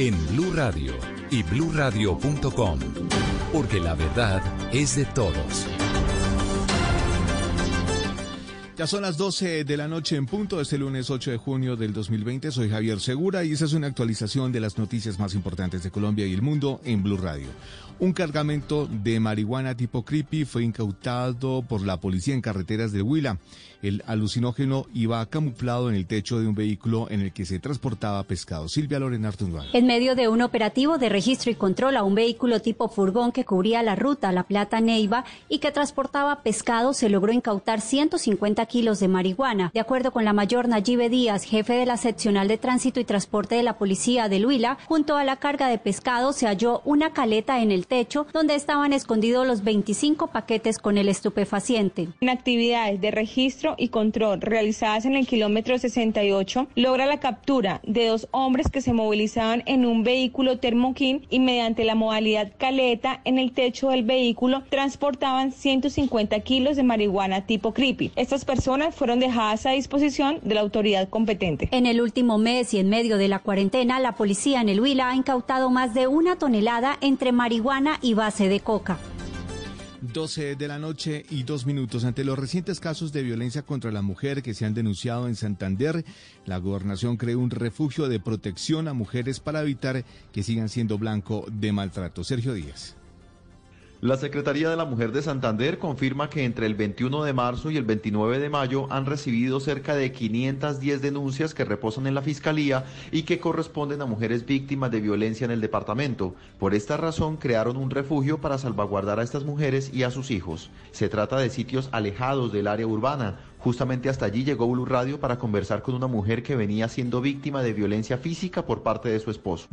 en Blue Radio y bluradio.com, porque la verdad es de todos. Ya son las 12 de la noche en punto, este lunes 8 de junio del 2020. Soy Javier Segura y esa es una actualización de las noticias más importantes de Colombia y el mundo en Blue Radio. Un cargamento de marihuana tipo creepy fue incautado por la policía en carreteras de Huila. El alucinógeno iba camuflado en el techo de un vehículo en el que se transportaba pescado. Silvia Lorena. En medio de un operativo de registro y control a un vehículo tipo furgón que cubría la ruta La Plata Neiva y que transportaba pescado, se logró incautar 150 kilos de marihuana. De acuerdo con la mayor Nayibe Díaz, jefe de la seccional de tránsito y transporte de la policía de Huila, junto a la carga de pescado se halló una caleta en el techo donde estaban escondidos los 25 paquetes con el estupefaciente. En actividades de registro y control realizadas en el kilómetro 68 logra la captura de dos hombres que se movilizaban en un vehículo termoquín y mediante la modalidad caleta en el techo del vehículo transportaban 150 kilos de marihuana tipo creepy. Estas personas fueron dejadas a disposición de la autoridad competente. En el último mes y en medio de la cuarentena, la policía en el Huila ha incautado más de una tonelada entre marihuana y base de coca. 12 de la noche y dos minutos. Ante los recientes casos de violencia contra la mujer que se han denunciado en Santander, la gobernación creó un refugio de protección a mujeres para evitar que sigan siendo blanco de maltrato. Sergio Díaz. La Secretaría de la Mujer de Santander confirma que entre el 21 de marzo y el 29 de mayo han recibido cerca de 510 denuncias que reposan en la Fiscalía y que corresponden a mujeres víctimas de violencia en el departamento. Por esta razón crearon un refugio para salvaguardar a estas mujeres y a sus hijos. Se trata de sitios alejados del área urbana. Justamente hasta allí llegó Blue Radio para conversar con una mujer que venía siendo víctima de violencia física por parte de su esposo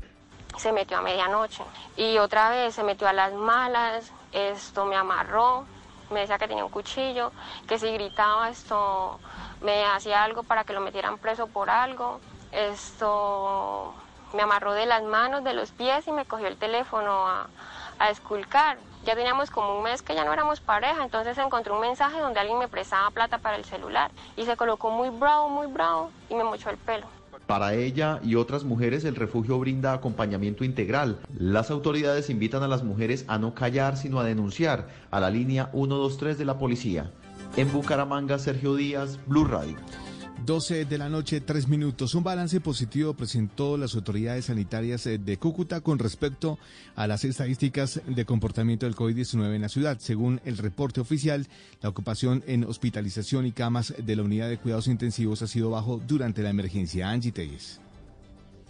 se metió a medianoche y otra vez se metió a las malas, esto me amarró, me decía que tenía un cuchillo, que si gritaba esto me hacía algo para que lo metieran preso por algo, esto me amarró de las manos, de los pies y me cogió el teléfono a, a esculcar. Ya teníamos como un mes que ya no éramos pareja, entonces encontré un mensaje donde alguien me prestaba plata para el celular y se colocó muy bravo, muy bravo y me mochó el pelo. Para ella y otras mujeres el refugio brinda acompañamiento integral. Las autoridades invitan a las mujeres a no callar sino a denunciar a la línea 123 de la policía. En Bucaramanga, Sergio Díaz, Blue Radio. 12 de la noche, 3 minutos. Un balance positivo presentó las autoridades sanitarias eh, de Cúcuta con respecto a las estadísticas de comportamiento del COVID-19 en la ciudad. Según el reporte oficial, la ocupación en hospitalización y camas de la unidad de cuidados intensivos ha sido bajo durante la emergencia. Angie Telles.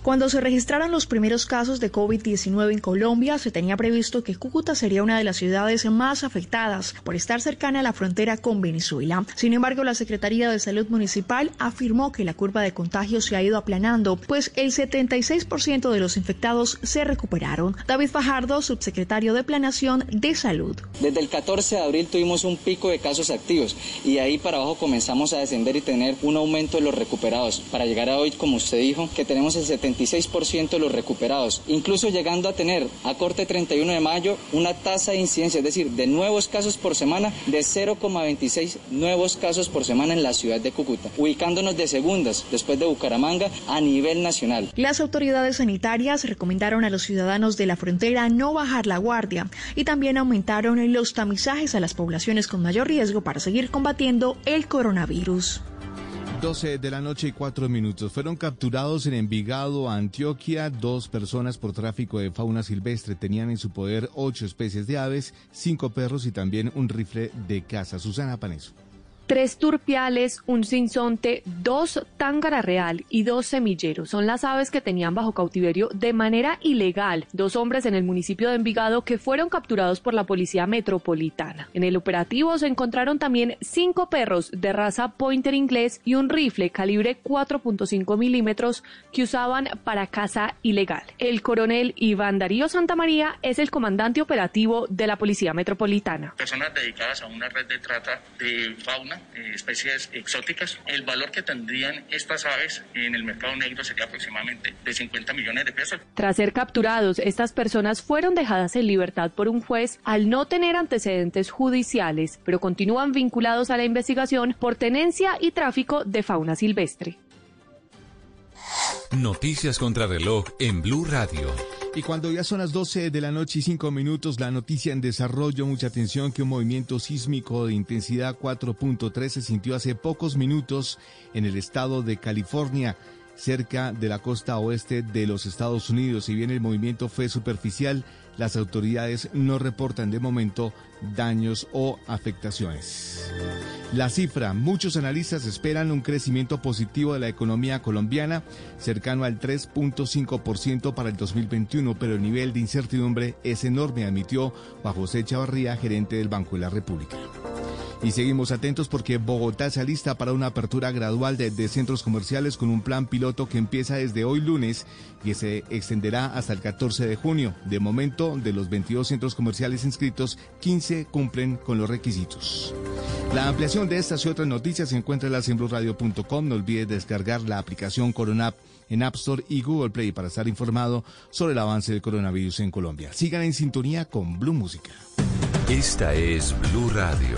Cuando se registraron los primeros casos de COVID-19 en Colombia, se tenía previsto que Cúcuta sería una de las ciudades más afectadas por estar cercana a la frontera con Venezuela. Sin embargo, la Secretaría de Salud Municipal afirmó que la curva de contagio se ha ido aplanando, pues el 76% de los infectados se recuperaron. David Fajardo, subsecretario de Planación de Salud. Desde el 14 de abril tuvimos un pico de casos activos y ahí para abajo comenzamos a descender y tener un aumento de los recuperados para llegar a hoy, como usted dijo, que tenemos el 76 26% de los recuperados, incluso llegando a tener a corte 31 de mayo una tasa de incidencia, es decir, de nuevos casos por semana de 0,26 nuevos casos por semana en la ciudad de Cúcuta, ubicándonos de segundas después de Bucaramanga a nivel nacional. Las autoridades sanitarias recomendaron a los ciudadanos de la frontera no bajar la guardia y también aumentaron los tamizajes a las poblaciones con mayor riesgo para seguir combatiendo el coronavirus. 12 de la noche y 4 minutos. Fueron capturados en Envigado, Antioquia, dos personas por tráfico de fauna silvestre. Tenían en su poder ocho especies de aves, cinco perros y también un rifle de caza. Susana Paneso. Tres turpiales, un sinsonte, dos tángara real y dos semilleros. Son las aves que tenían bajo cautiverio de manera ilegal dos hombres en el municipio de Envigado que fueron capturados por la policía metropolitana. En el operativo se encontraron también cinco perros de raza pointer inglés y un rifle calibre 4.5 milímetros que usaban para caza ilegal. El coronel Iván Darío Santamaría es el comandante operativo de la policía metropolitana. Personas dedicadas a una red de trata de fauna eh, especies exóticas. El valor que tendrían estas aves en el mercado negro sería aproximadamente de 50 millones de pesos. Tras ser capturados, estas personas fueron dejadas en libertad por un juez al no tener antecedentes judiciales, pero continúan vinculados a la investigación por tenencia y tráfico de fauna silvestre. Noticias contra reloj en Blue Radio. Y cuando ya son las 12 de la noche y 5 minutos, la noticia en desarrollo, mucha atención que un movimiento sísmico de intensidad 4.3 se sintió hace pocos minutos en el estado de California cerca de la costa oeste de los Estados Unidos. Si bien el movimiento fue superficial, las autoridades no reportan de momento daños o afectaciones. La cifra, muchos analistas esperan un crecimiento positivo de la economía colombiana cercano al 3.5% para el 2021, pero el nivel de incertidumbre es enorme, admitió Juan José Chavarría, gerente del Banco de la República. Y seguimos atentos porque Bogotá se alista para una apertura gradual de, centros comerciales con un plan piloto que empieza desde hoy lunes y se extenderá hasta el 14 de junio. De momento, de los 22 centros comerciales inscritos, 15 cumplen con los requisitos. La ampliación de estas y otras noticias se encuentra en la No olvide descargar la aplicación Coronap en App Store y Google Play para estar informado sobre el avance del coronavirus en Colombia. Sigan en sintonía con Blue Música. Esta es Blue Radio.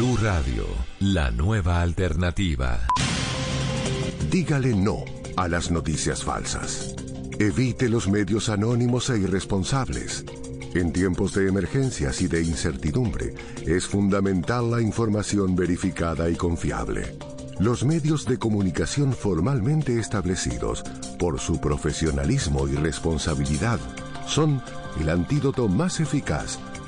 Blue Radio, la nueva alternativa. Dígale no a las noticias falsas. Evite los medios anónimos e irresponsables. En tiempos de emergencias y de incertidumbre, es fundamental la información verificada y confiable. Los medios de comunicación formalmente establecidos, por su profesionalismo y responsabilidad, son el antídoto más eficaz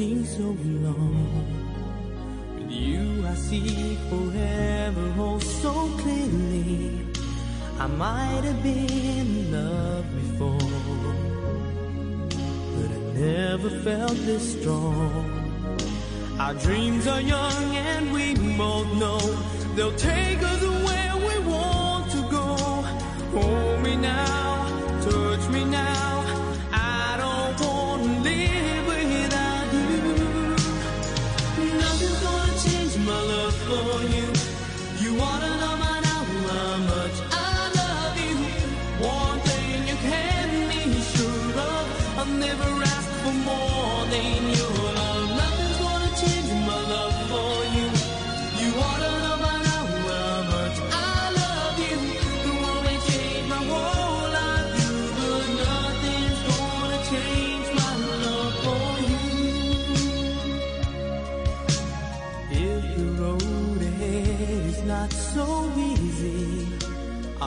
so long. With you I see forever, oh so clearly. I might have been in love before, but I never felt this strong. Our dreams are young and we both know they'll take us where we want to go. Hold me now.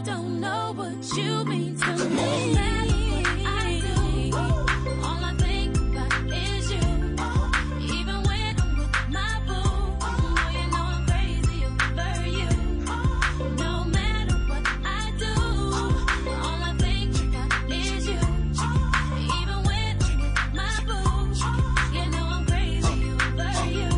Don't know what you mean to me. No matter what I do, all I think about is you. Even when I'm with my boo, you know I'm crazy over you. No matter what I do, all I think about is you. Even when I'm with my boo, you know I'm crazy over you.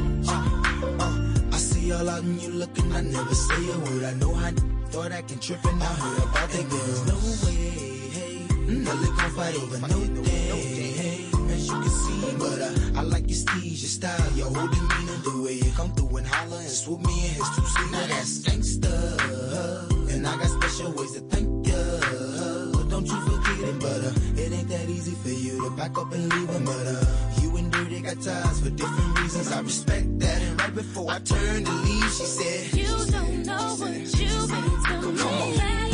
I see all you looking. I never say a word. I know I start acting trippin'. I heard about the girl. There's no way, hey. Mm-hmm. Mm. Well, gon' fight over no day, no day, hey. As you can see, but uh, I like your steez, your style, your whole demeanor, the way you come through and holler and swoop me in his two seat. Now that's gangsta, and I got special ways to thank ya. But Don't you forget it, but uh, it ain't that easy for you to back up and leave a murder baptized for different reasons. I respect that. And right before I turned to leave, she said, You don't know what you've been doing.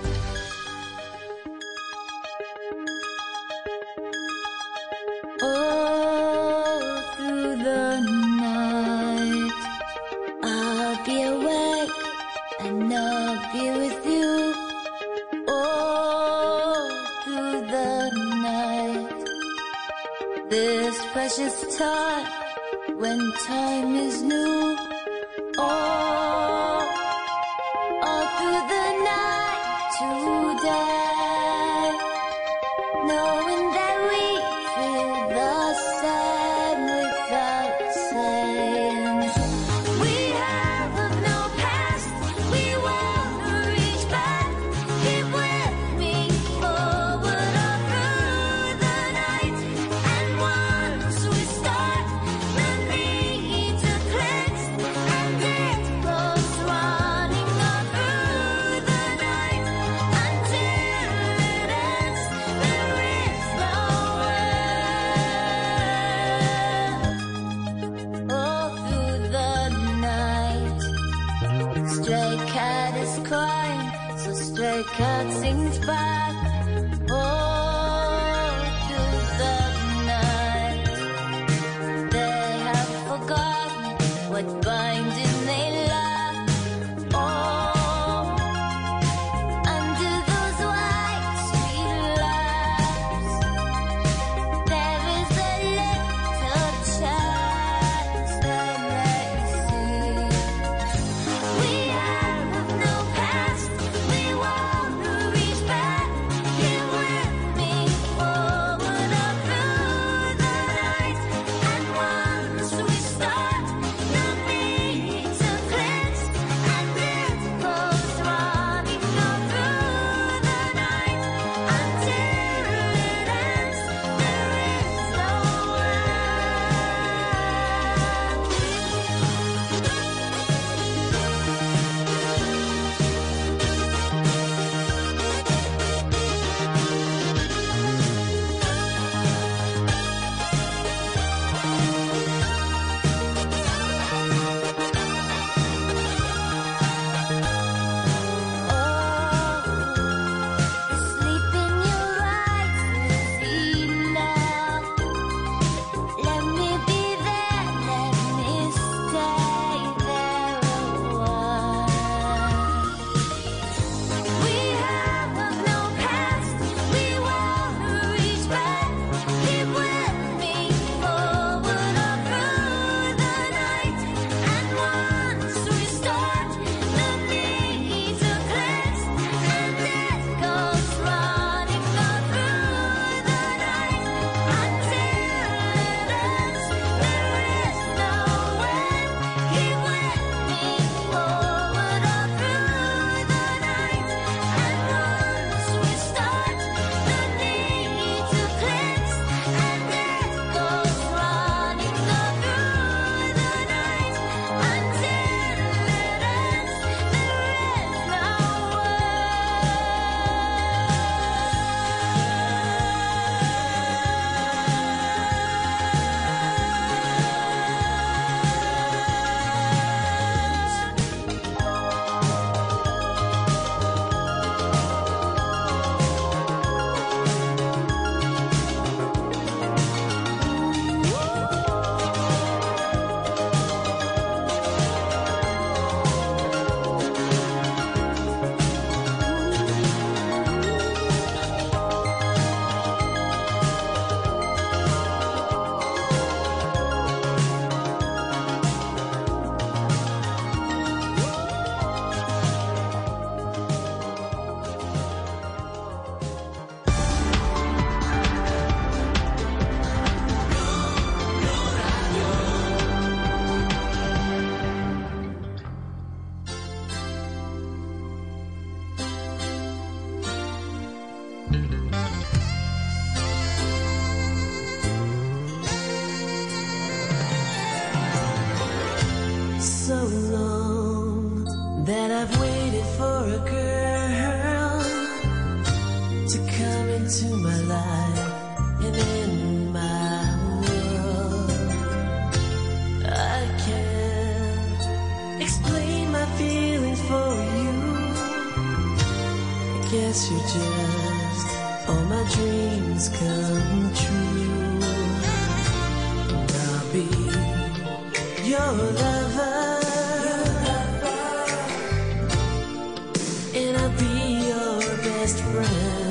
Friend.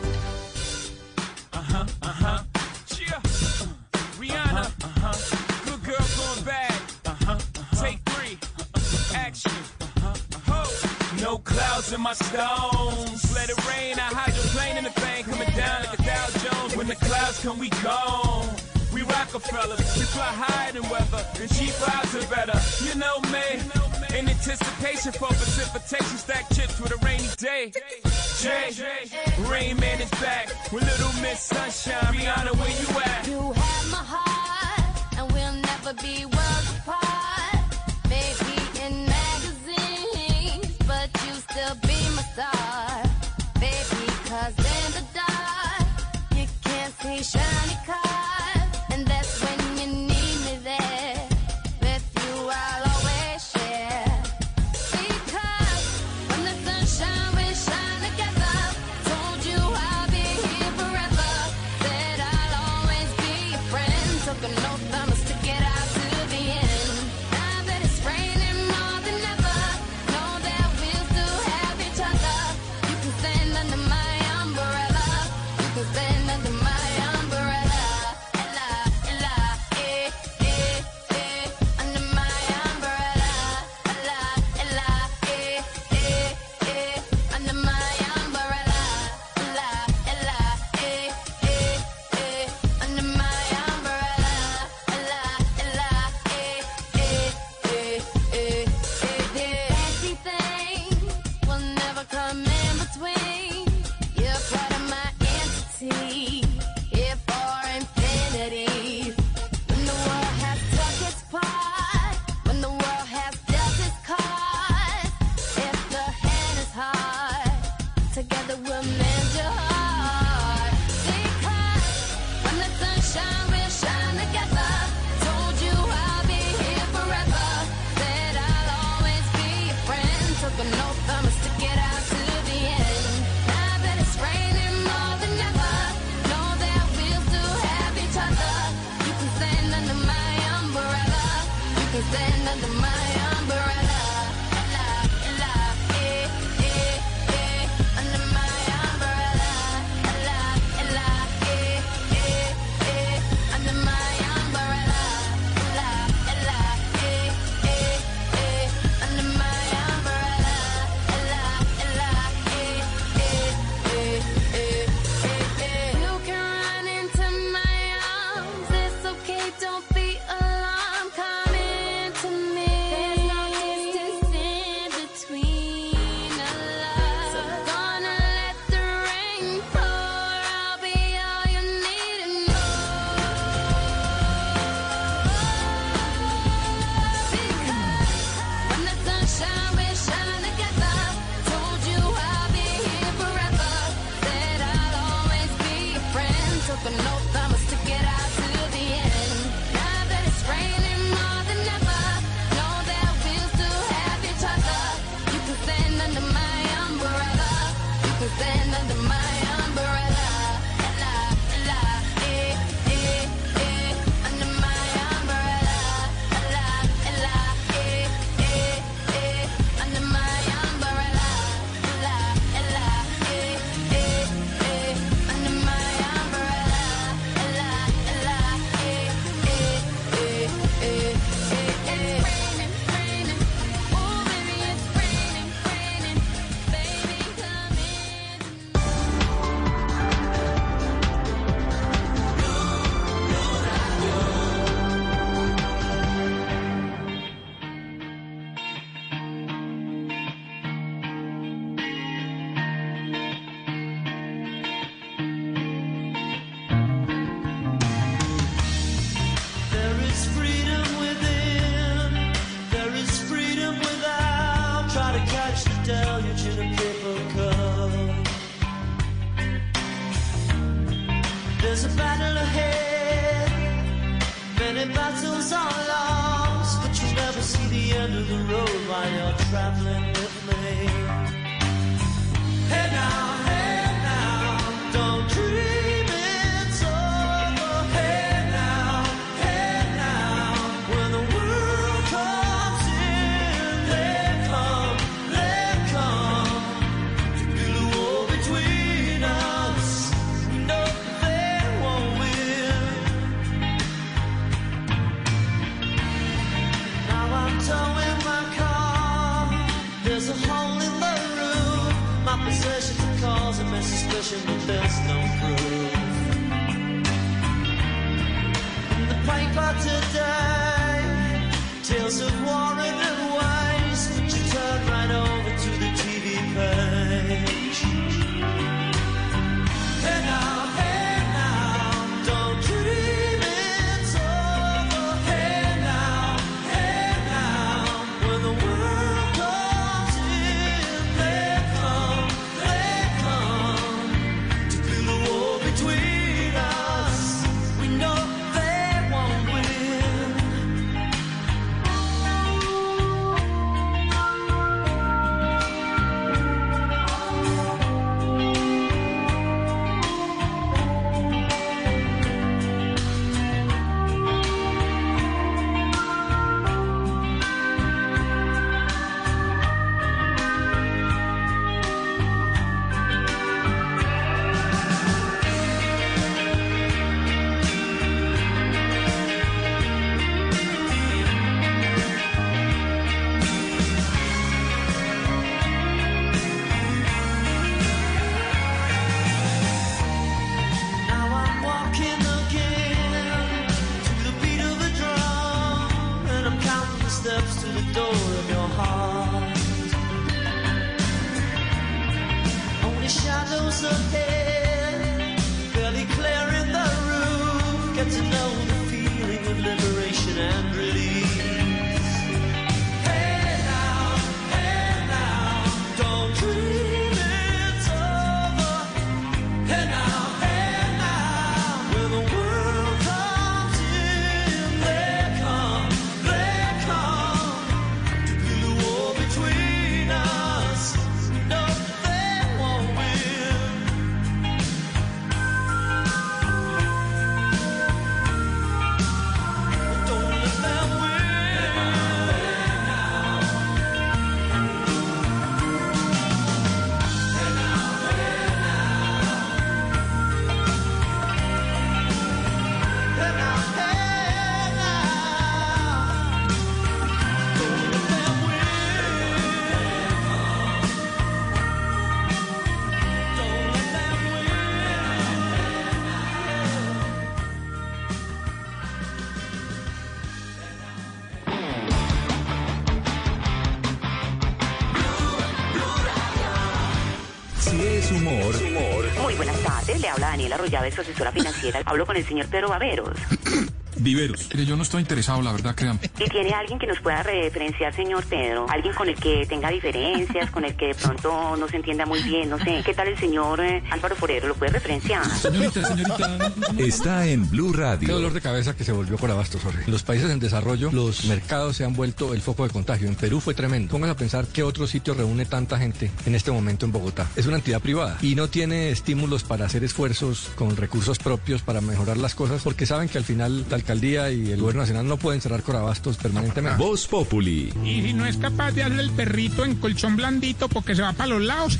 Es humor, Muy buenas tardes, le habla Daniela Arroyave, su asesora financiera. Hablo con el señor Pedro Baveros. Viveros. Mire, yo no estoy interesado, la verdad, créanme. ¿Y tiene alguien que nos pueda referenciar, señor Pedro? Alguien con el que tenga diferencias, con el que de pronto no se entienda muy bien, no sé. ¿Qué tal el señor eh, Álvaro Forero? ¿Lo puede referenciar? Señorita, señorita. está en Blue Qué Radio. dolor de cabeza que se volvió por abasto, sorry. En los países en desarrollo, los mercados se han vuelto el foco de contagio. En Perú fue tremendo. Pónganse a pensar qué otro sitio reúne tanta gente en este momento en Bogotá. Es una entidad privada y no tiene estímulos para hacer esfuerzos con recursos propios para mejorar las cosas porque saben que al final la alcaldía y el gobierno nacional no pueden cerrar corabastos permanentemente. Voz Populi. Y si no es capaz de darle el perrito en colchón blandito porque se va para los lados.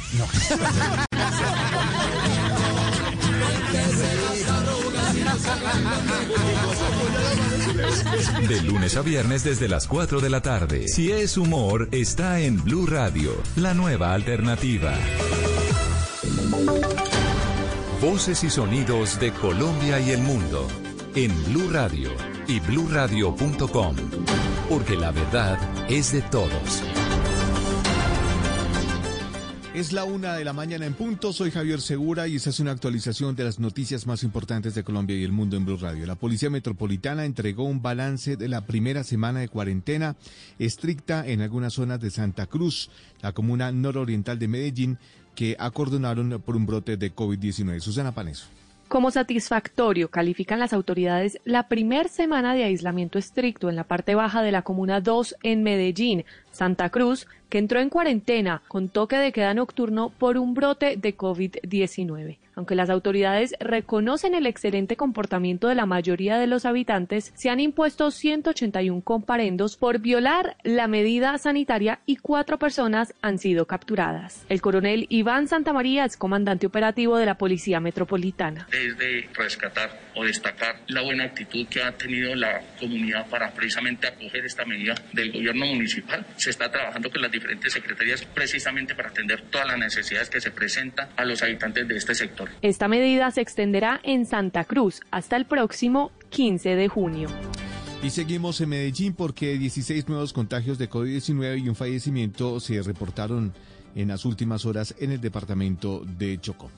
De lunes a viernes desde las 4 de la tarde. Si es humor, está en Blue Radio, la nueva alternativa. Voces y sonidos de Colombia y el mundo en Blue Radio y bluradio.com, porque la verdad es de todos. Es la una de la mañana en punto. Soy Javier Segura y esta es una actualización de las noticias más importantes de Colombia y el mundo en Blue Radio. La Policía Metropolitana entregó un balance de la primera semana de cuarentena estricta en algunas zonas de Santa Cruz, la comuna nororiental de Medellín, que acordonaron por un brote de COVID-19. Susana Paneso. Como satisfactorio califican las autoridades la primer semana de aislamiento estricto en la parte baja de la Comuna 2 en Medellín, Santa Cruz, que entró en cuarentena con toque de queda nocturno por un brote de COVID-19. Aunque las autoridades reconocen el excelente comportamiento de la mayoría de los habitantes, se han impuesto 181 comparendos por violar la medida sanitaria y cuatro personas han sido capturadas. El coronel Iván Santamaría es comandante operativo de la Policía Metropolitana. es de rescatar o destacar la buena actitud que ha tenido la comunidad para precisamente acoger esta medida del gobierno municipal. Se está trabajando con las diferentes secretarías precisamente para atender todas las necesidades que se presentan a los habitantes de este sector. Esta medida se extenderá en Santa Cruz hasta el próximo 15 de junio. Y seguimos en Medellín porque 16 nuevos contagios de COVID-19 y un fallecimiento se reportaron en las últimas horas en el departamento de Chocó.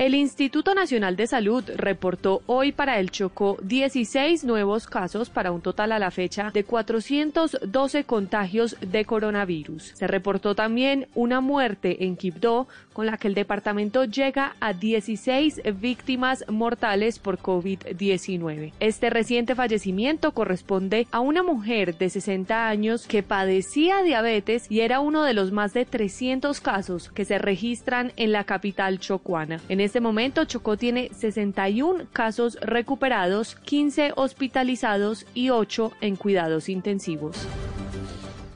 El Instituto Nacional de Salud reportó hoy para el Chocó 16 nuevos casos para un total a la fecha de 412 contagios de coronavirus. Se reportó también una muerte en Quibdó, con la que el departamento llega a 16 víctimas mortales por COVID-19. Este reciente fallecimiento corresponde a una mujer de 60 años que padecía diabetes y era uno de los más de 300 casos que se registran en la capital chocuana. Este momento, Chocó tiene 61 casos recuperados, 15 hospitalizados y 8 en cuidados intensivos.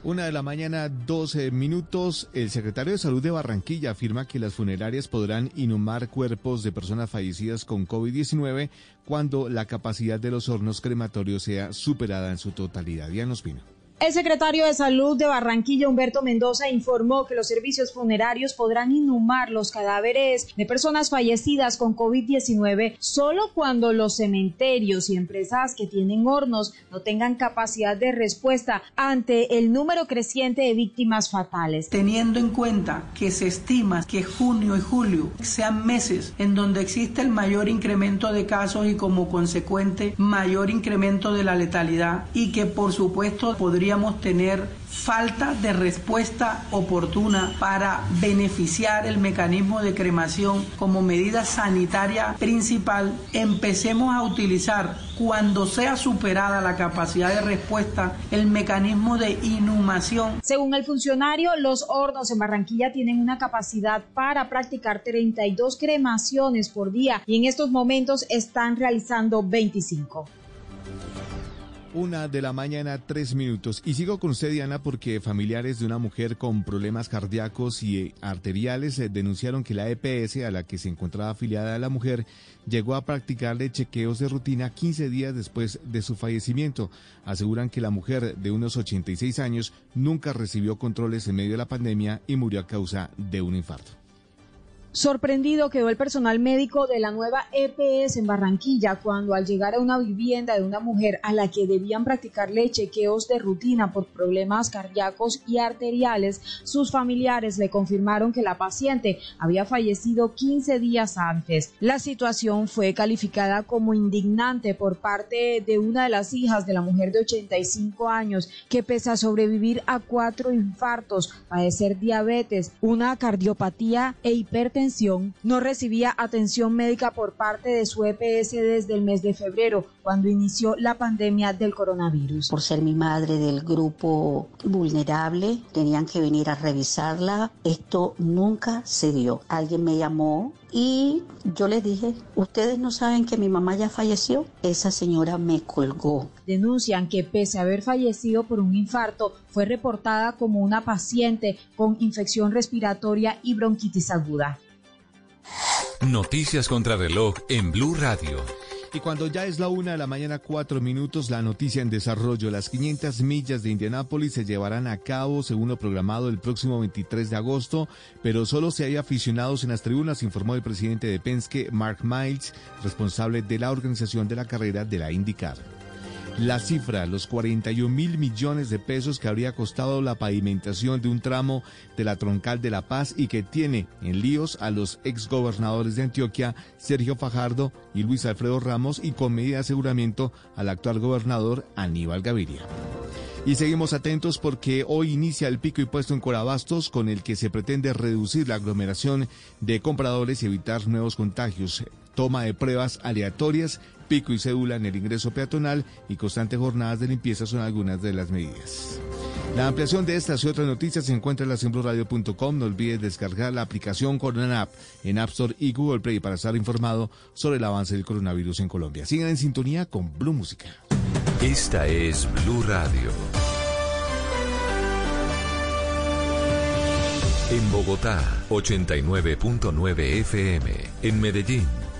Una de la mañana, 12 minutos. El secretario de Salud de Barranquilla afirma que las funerarias podrán inhumar cuerpos de personas fallecidas con COVID-19 cuando la capacidad de los hornos crematorios sea superada en su totalidad. Diana Ospina. El secretario de Salud de Barranquilla, Humberto Mendoza, informó que los servicios funerarios podrán inhumar los cadáveres de personas fallecidas con COVID-19 solo cuando los cementerios y empresas que tienen hornos no tengan capacidad de respuesta ante el número creciente de víctimas fatales. Teniendo en cuenta que se estima que junio y julio sean meses en donde existe el mayor incremento de casos y como consecuente mayor incremento de la letalidad y que por supuesto tener falta de respuesta oportuna para beneficiar el mecanismo de cremación como medida sanitaria principal, empecemos a utilizar cuando sea superada la capacidad de respuesta el mecanismo de inhumación. Según el funcionario, los hornos en Barranquilla tienen una capacidad para practicar 32 cremaciones por día y en estos momentos están realizando 25. Una de la mañana, tres minutos. Y sigo con usted, Diana, porque familiares de una mujer con problemas cardíacos y eh, arteriales eh, denunciaron que la EPS a la que se encontraba afiliada la mujer llegó a practicarle chequeos de rutina 15 días después de su fallecimiento. Aseguran que la mujer de unos 86 años nunca recibió controles en medio de la pandemia y murió a causa de un infarto. Sorprendido quedó el personal médico de la nueva EPS en Barranquilla cuando al llegar a una vivienda de una mujer a la que debían practicarle chequeos de rutina por problemas cardíacos y arteriales, sus familiares le confirmaron que la paciente había fallecido 15 días antes. La situación fue calificada como indignante por parte de una de las hijas de la mujer de 85 años que pese a sobrevivir a cuatro infartos, padecer diabetes, una cardiopatía e hipertensión, no recibía atención médica por parte de su EPS desde el mes de febrero, cuando inició la pandemia del coronavirus. Por ser mi madre del grupo vulnerable, tenían que venir a revisarla. Esto nunca se dio. Alguien me llamó y yo les dije, ustedes no saben que mi mamá ya falleció. Esa señora me colgó. Denuncian que pese a haber fallecido por un infarto, fue reportada como una paciente con infección respiratoria y bronquitis aguda. Noticias contra reloj en Blue Radio. Y cuando ya es la una de la mañana, cuatro minutos, la noticia en desarrollo. Las 500 millas de Indianápolis se llevarán a cabo según lo programado el próximo 23 de agosto, pero solo si hay aficionados en las tribunas, informó el presidente de Penske, Mark Miles, responsable de la organización de la carrera de la IndyCar. La cifra, los 41 mil millones de pesos que habría costado la pavimentación de un tramo de la Troncal de la Paz y que tiene en líos a los exgobernadores de Antioquia, Sergio Fajardo y Luis Alfredo Ramos, y con medida de aseguramiento al actual gobernador Aníbal Gaviria. Y seguimos atentos porque hoy inicia el pico y puesto en Corabastos con el que se pretende reducir la aglomeración de compradores y evitar nuevos contagios. Toma de pruebas aleatorias, pico y cédula en el ingreso peatonal y constantes jornadas de limpieza son algunas de las medidas. La ampliación de estas y otras noticias se encuentra en la simpluradio.com. No olvides descargar la aplicación Corona App en App Store y Google Play para estar informado sobre el avance del coronavirus en Colombia. Sigan en sintonía con Blue Música. Esta es Blue Radio. En Bogotá, 89.9 FM. En Medellín,